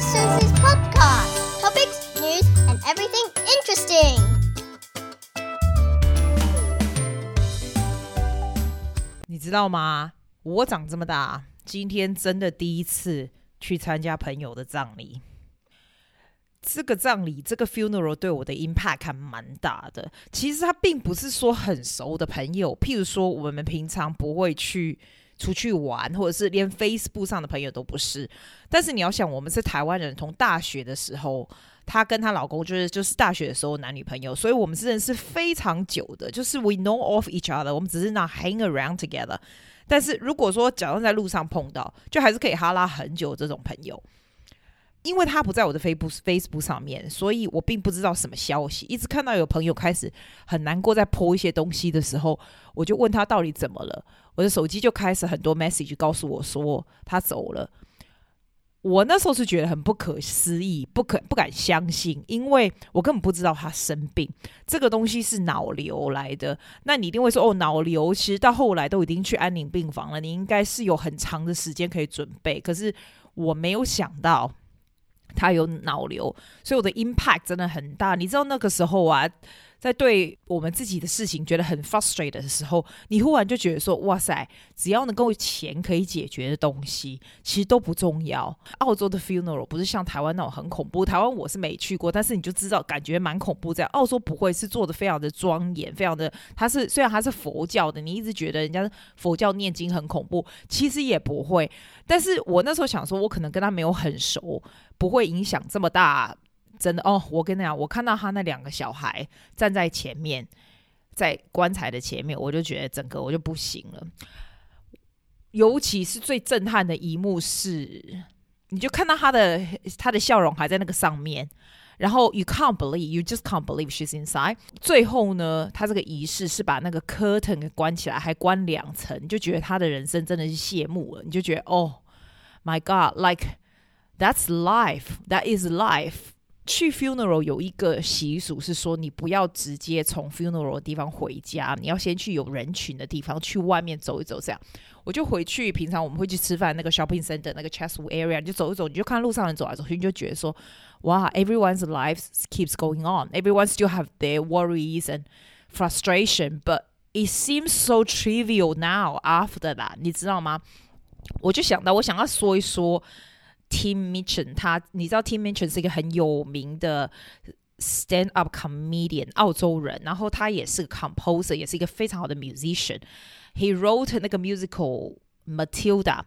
Sister Susie's podcast. Topics, news, and everything interesting. 你知道吗？我长这么大，今天真的第一次去参加朋友的葬礼。这个葬礼，这个 funeral 对我的 impact 还蛮大的。其实他并不是说很熟的朋友，譬如说我们平常不会去出去玩，或者是连 Facebook 上的朋友都不是。但是你要想，我们是台湾人，从大学的时候，她跟她老公就是就是大学的时候男女朋友，所以我们是认识非常久的，就是 we know of each other，我们只是那 hang around together。但是如果说假如在路上碰到，就还是可以哈拉很久这种朋友。因为他不在我的 Facebook Facebook 上面，所以我并不知道什么消息。一直看到有朋友开始很难过，在泼一些东西的时候，我就问他到底怎么了。我的手机就开始很多 message 告诉我说他走了。我那时候是觉得很不可思议，不可不敢相信，因为我根本不知道他生病。这个东西是脑瘤来的，那你一定会说哦，脑瘤其实到后来都已经去安宁病房了，你应该是有很长的时间可以准备。可是我没有想到。他有脑瘤，所以我的 impact 真的很大。你知道那个时候啊，在对我们自己的事情觉得很 frustrated 的时候，你忽然就觉得说：“哇塞，只要能够钱可以解决的东西，其实都不重要。”澳洲的 funeral 不是像台湾那种很恐怖，台湾我是没去过，但是你就知道感觉蛮恐怖。这样澳洲不会是做的非常的庄严，非常的，它是虽然它是佛教的，你一直觉得人家佛教念经很恐怖，其实也不会。但是我那时候想说，我可能跟他没有很熟。不会影响这么大，真的哦！我跟你讲，我看到他那两个小孩站在前面，在棺材的前面，我就觉得整个我就不行了。尤其是最震撼的一幕是，你就看到他的他的笑容还在那个上面，然后 you can't believe，you just can't believe she's inside。最后呢，他这个仪式是把那个 curtain 给关起来，还关两层，就觉得他的人生真的是谢幕了。你就觉得哦，my God，like。That's life. That is life. 去 funeral 有一个习俗是说，你不要直接从 funeral 的地方回家，你要先去有人群的地方，去外面走一走。这样，我就回去。平常我们会去吃饭，那个 shopping center 那个 chesswood area，你就走一走，你就看路上人走来走去，你就觉得说，哇，everyone's life keeps going on. Everyone still have their worries and frustration, but it seems so trivial now after that. 你知道吗？我就想到，我想要说一说。Tim Minchin，他你知道 Tim Minchin 是一个很有名的 stand up comedian，澳洲人，然后他也是 composer，也是一个非常好的 musician。He wrote 那个 musical Matilda。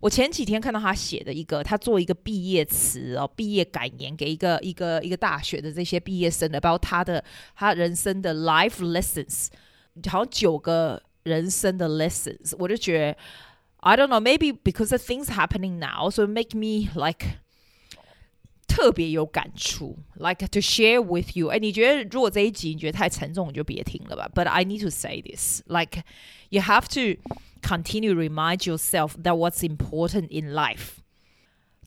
我前几天看到他写的一个，他做一个毕业词哦，毕业感言给一个一个一个大学的这些毕业生的，包括他的他人生的 life lessons，好像九个人生的 lessons，我就觉得。I don't know, maybe because the things happening now, so make me like 特别有感触，like to share with you。哎，你觉得如果这一集你觉得太沉重，你就别听了吧。But I need to say this, like you have to continue remind yourself that what's important in life。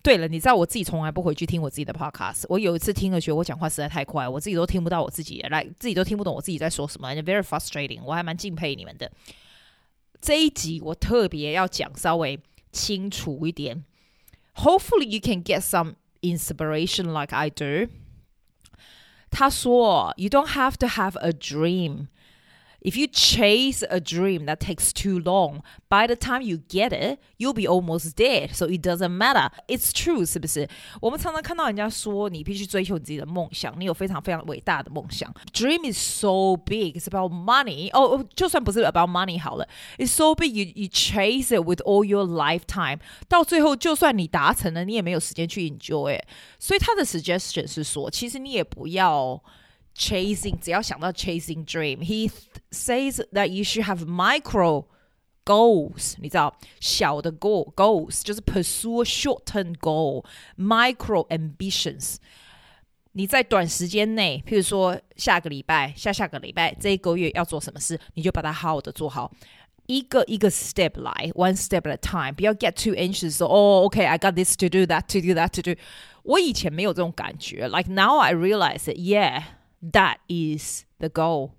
对了，你知道我自己从来不回去听我自己的 podcast。我有一次听了，觉得我讲话实在太快，我自己都听不到我自己，来自己都听不懂我自己在说什么，and very frustrating。我还蛮敬佩你们的。 这一集我特别要讲稍微清楚一点。Hopefully you can get some inspiration like I do。他说：“You don't have to have a dream。” If you chase a dream that takes too long, by the time you get it, you'll be almost dead. So it doesn't matter. It's true，是不是？我们常常看到人家说，你必须追求你自己的梦想，你有非常非常伟大的梦想。Dream is so big. It's about money. 哦，就算不是 about money 好了，It's so big. You you chase it with all your lifetime. 到最后，就算你达成了，你也没有时间去 enjoy。所以他的 suggestion 是说，其实你也不要。 chasing 只要想到 chasing dream, he says that you should have micro goals，你知道小的 goal goals 就是 pursue short term goal, micro ambitions。你在短时间内，譬如说下个礼拜、下下个礼拜、这一个月要做什么事，你就把它好好的做好，一个一个 step 来，one step at a time，不要 get too anxious。说哦，OK，I got this to do，that to do，that to do。我以前没有这种感觉，like now I realize it，yeah。 that is the goal.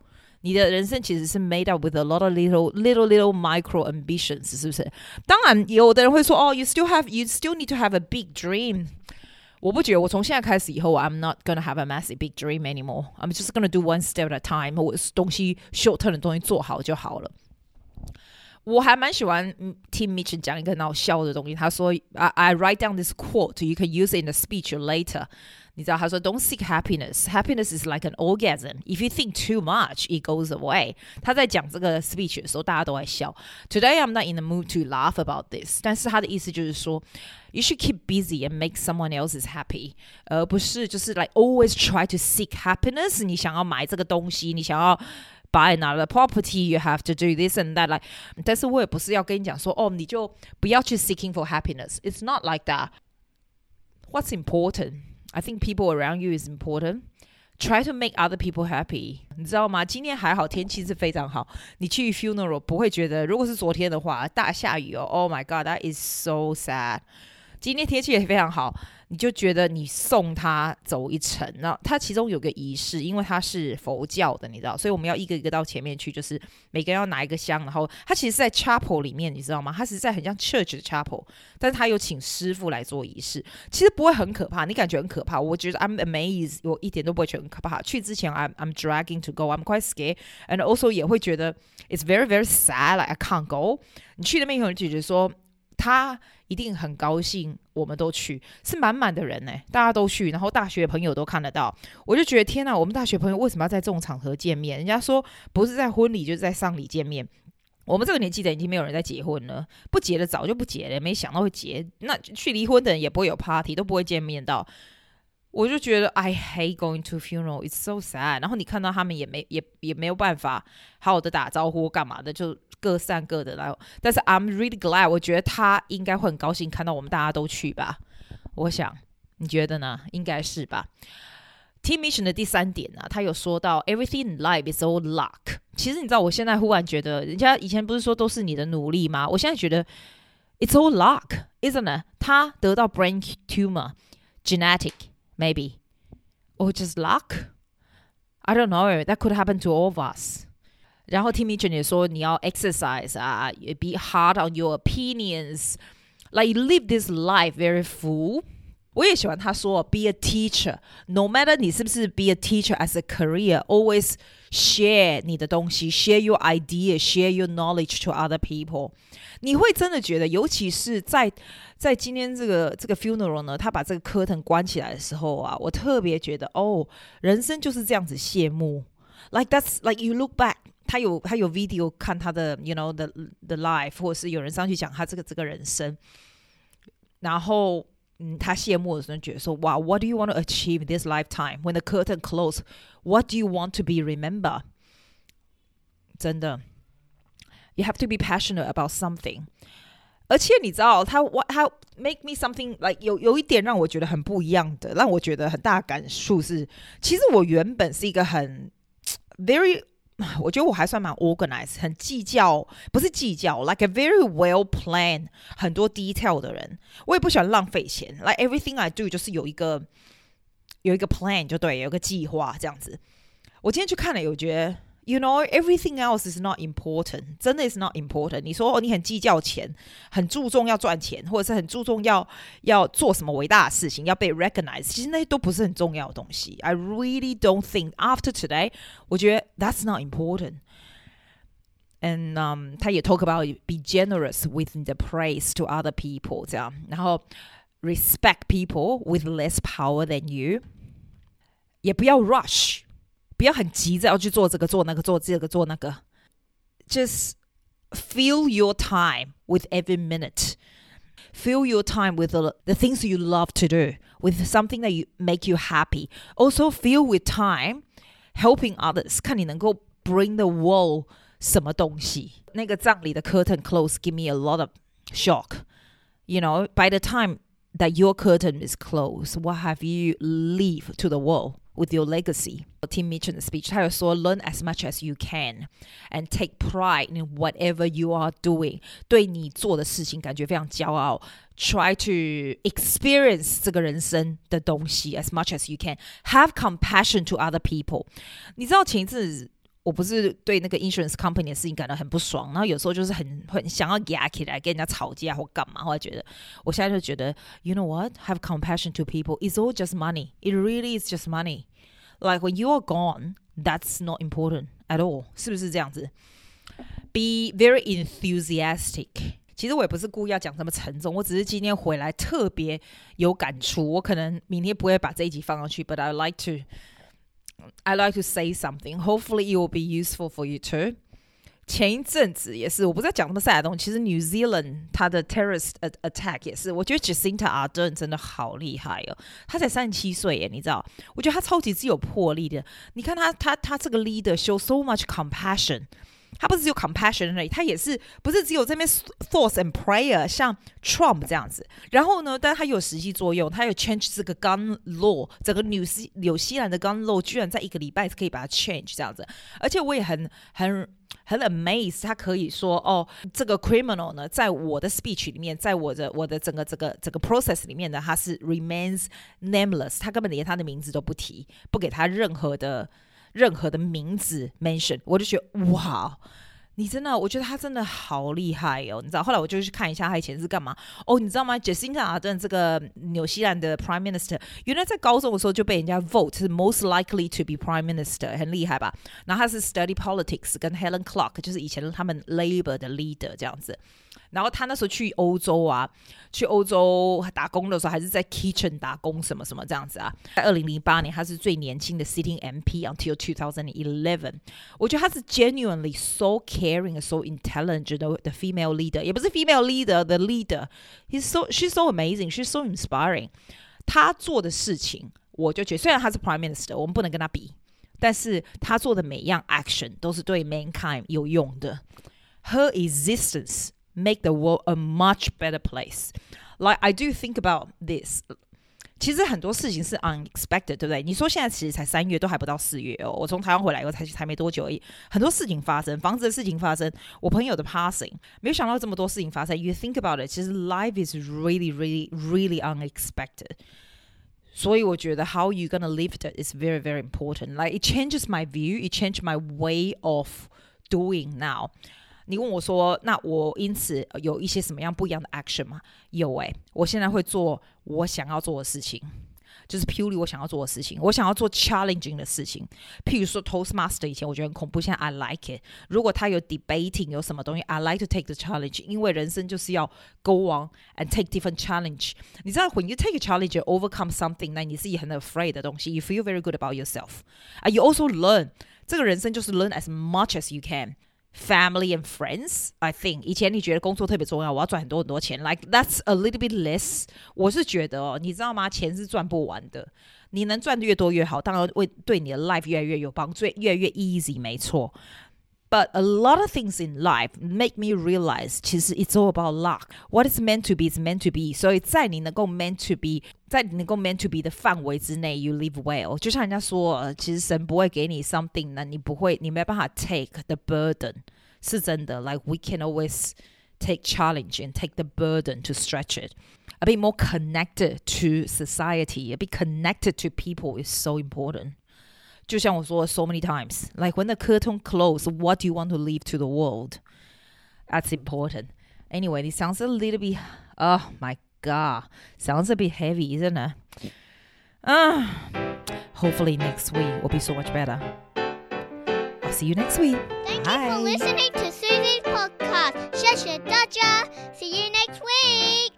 你的人生其实是 made up with a lot of little little little micro ambitions，是不是？当然，有的人会说，哦，you still have you still need to have a big dream。 我不觉得我从现在开始以后，I'm not gonna have a massive big dream anymore. I'm just gonna do one step at a time. 我东西 short term 的东西做好就好了。 我还蛮喜欢 Tim Minchin 讲一个很好笑的东西，他说：“I I write down this quote, you can use it in a speech later。”你知道他说：“Don't seek happiness. Happiness is like an orgasm. If you think too much, it goes away。”他在讲这个 speech 的时候，大家都在笑。Today I'm not in the mood to laugh about this。但是他的意思就是说，you should keep busy and make someone else is happy，而不是就是 like always try to seek happiness。你想要买这个东西，你想要 buy another property, you have to do this and that. Like，但是我也不是要跟你讲说，哦，你就不要去 seeking for happiness. It's not like that. What's important? I think people around you is important. Try to make other people happy，你知道吗？今天还好，天气是非常好。你去 funeral 不会觉得，如果是昨天的话，大下雨哦。Oh my god, that is so sad. 今天天气也非常好。 你就觉得你送他走一程，那他其中有个仪式，因为他是佛教的，你知道，所以我们要一个一个到前面去，就是每个人要拿一个香，然后他其实在 chapel 里面，你知道吗？他是在很像 church 的 chapel，但是他有请师傅来做仪式，其实不会很可怕，你感觉很可怕？我觉得 I'm amazed，我一点都不会觉得很可怕。去之前 I'm I'm dragging to go，I'm quite scared，and also 也会觉得 it's very very sad，like I can't go。你去那边以后就觉得说。他一定很高兴，我们都去，是满满的人呢，大家都去，然后大学朋友都看得到，我就觉得天哪，我们大学朋友为什么要在这种场合见面？人家说不是在婚礼就是在丧礼见面，我们这个年纪的已经没有人在结婚了，不结的早就不结了，没想到会结，那去离婚的人也不会有 party，都不会见面到。我就觉得 I hate going to funeral, it's so sad。然后你看到他们也没也也没有办法好好的打招呼干嘛的，就各散各的来。但是 I'm really glad，我觉得他应该会很高兴看到我们大家都去吧。我想，你觉得呢？应该是吧。Tim Minchin 的第三点啊，他有说到 Everything in life is all luck。其实你知道，我现在忽然觉得，人家以前不是说都是你的努力吗？我现在觉得 It's all luck，isn't it？他得到 brain tumor，genetic maybe，or just luck？I don't know. That could happen to all of us. 然后 Tim Minchin 也说你要 exercise 啊，be hard on your opinions。Like live this life very full。我也喜欢他说，be a teacher。No matter 你是不是 be a teacher as a career，always share 你的东西，share your idea，share your knowledge to other people。你会真的觉得，尤其是在在今天这个这个 funeral 呢，他把这个 curtain 关起来的时候啊，我特别觉得哦，人生就是这样子谢幕。Like that's like you look back 他有他有 video 看他的，you know the the life，或者是有人上去讲他这个这个人生，然后。嗯，他谢幕的时候觉得说，哇，What do you want to achieve this lifetime? When the curtain close, what do you want to be remember? 真的，you have to be passionate about something。而且你知道，他我他 make me something like 有有一点让我觉得很不一样的，让我觉得很大的感触是，其实我原本是一个很 very 我觉得我还算蛮 organize，很计较，不是计较，like a very well plan，很多 detail 的人。我也不喜欢浪费钱，like everything I do 就是有一个有一个 plan 就对，有个计划这样子。我今天去看了，有觉得。You know, everything else is not important. 真的 is not important. 你说哦，你很计较钱，很注重要赚钱，或者是很注重要要做什么伟大的事情，要被 recognize。其实那些都不是很重要的东西。I really don't think after today，我觉得 that's not important. And um，他也 talk about be generous with the praise to other people 这样，然后 respect people with less power than you，也不要 rush。 不要很急着要去做这个做那个做这个做那个，just fill your time with every minute. Fill your time with the, the things you love to do, with something that you make you happy. Also, fill with time helping others. 看你能够 bring the world 什么东西。那个葬礼的 curtain close give me a lot of shock. You know, by the time that your curtain is closed, what have you leave to the world? with your legacy. Tim Minchin's "Learn as much as you can and take pride in whatever you are doing." 对你做的事情感觉非常骄傲. Try to experience 这个人生的东西 as much as you can. Have compassion to other people. people。你知道前一阵。我不是对那个 insurance company 的事情感到很不爽，然后有时候就是很很想要压起来跟人家吵架或干嘛，或者觉得我现在就觉得，you know what? Have compassion to people. It's all just money. It really is just money. Like when you are gone, that's not important at all. 是不是这样子？Be very enthusiastic. 其实我也不是故意要讲这么沉重，我只是今天回来特别有感触。我可能明天不会把这一集放上去，but I like to I like to say something. Hopefully, it will be useful for you too. 前一阵子也是，我不在讲他们塞尔东，其实 New Zealand 它的 terrorist attack 也是，我觉得 Jacinda Ardern 真的好厉害哦，她才三十七岁耶，你知道？我觉得她超级是有魄力的。你看她，她，她这个 leader show so much compassion。他不是只有 compassion 而已，他也是不是只有这边 thoughts and prayer，像 Trump 这样子。然后呢，但他有实际作用，他有 change 这个 gun law，整个纽西纽西兰的 gun law 居然在一个礼拜可以把它 change 这样子。而且我也很很很 amazed，他可以说哦，这个 criminal 呢，在我的 speech 里面，在我的我的整个这个整个 process 里面呢，他是 remains nameless，他根本连他的名字都不提，不给他任何的。任何的名字 mention，我就觉得哇，你真的，我觉得他真的好厉害哦！你知道，后来我就去看一下他以前是干嘛哦，你知道吗？Jacinda Ardern 这个纽西兰的 Prime Minister，原来在高中的时候就被人家 vote 是 most likely to be Prime Minister，很厉害吧？然后他是 study politics，跟 Helen Clark 就是以前他们 Labour 的 leader 这样子。然后他那时候去欧洲啊，去欧洲打工的时候，还是在 kitchen 打工什么什么这样子啊。在二零零八年，他是最年轻的 sitting MP until two thousand eleven。我觉得他是 genuinely so caring and so intelligent 的 female leader，也不是 female leader 的 leader。He's so she's so amazing, she's so inspiring。他做的事情，我就觉得虽然他是 prime minister，我们不能跟他比，但是他做的每一样 action 都是对 mankind 有用的。Her existence make the world a much better place. Like I do think about this. 其实很多事情是 unexpected，对不对？你说现在其实才三月，都还不到四月哦。我从台湾回来以后才才没多久而已，很多事情发生，房子的事情发生，我朋友的 passing，没有想到这么多事情发生。You think about it，其实 life is really, really, really unexpected。所以我觉得 how you gonna live it is very, very important. Like it changes my view, it changed my way of doing now. 你问我说：“那我因此有一些什么样不一样的 action 吗？”有诶，我现在会做我想要做的事情，就是 purely 我想要做的事情。我想要做 challenging 的事情，譬如说 Toastmaster 以前我觉得很恐怖，现在 I like it。如果他有 debating 有什么东西，I like to take the challenge，因为人生就是要 go on and take different challenge。你知道，when you take a challenge and overcome something，那你是很 afraid 的东西，you feel very good about yourself。啊，you also learn，这个人生就是 learn as much as you can。 Family and friends. I think 以前你觉得工作特别重要，我要赚很多很多钱，like that's a little bit less。我是觉得哦，你知道吗？钱是赚不完的，你能赚的越多越好，当然会对你的 life 越来越有帮助，越来越 easy，没错。but a lot of things in life make me realize，其实 it's all about luck. What is meant to be is meant to be. 所以在你能够 meant to be，在你能够 meant to be 的范围之内，you live well。就像人家说，其实神不会给你 something 呢，你不会，你没办法 take the burden，是真的。Like we can always take challenge and take the burden to stretch it. A bit more connected to society, a bit connected to people is so important. 就像我说 so many times, like when the curtain close, what do you want to leave to the world? That's important. Anyway, it sounds a little bit, oh my god, sounds a bit heavy, isn't it? Ah, hopefully next week will be so much better. I'll see you next week. Thank Bye. you for listening to Susie's podcast. 谢谢大家. See you next week.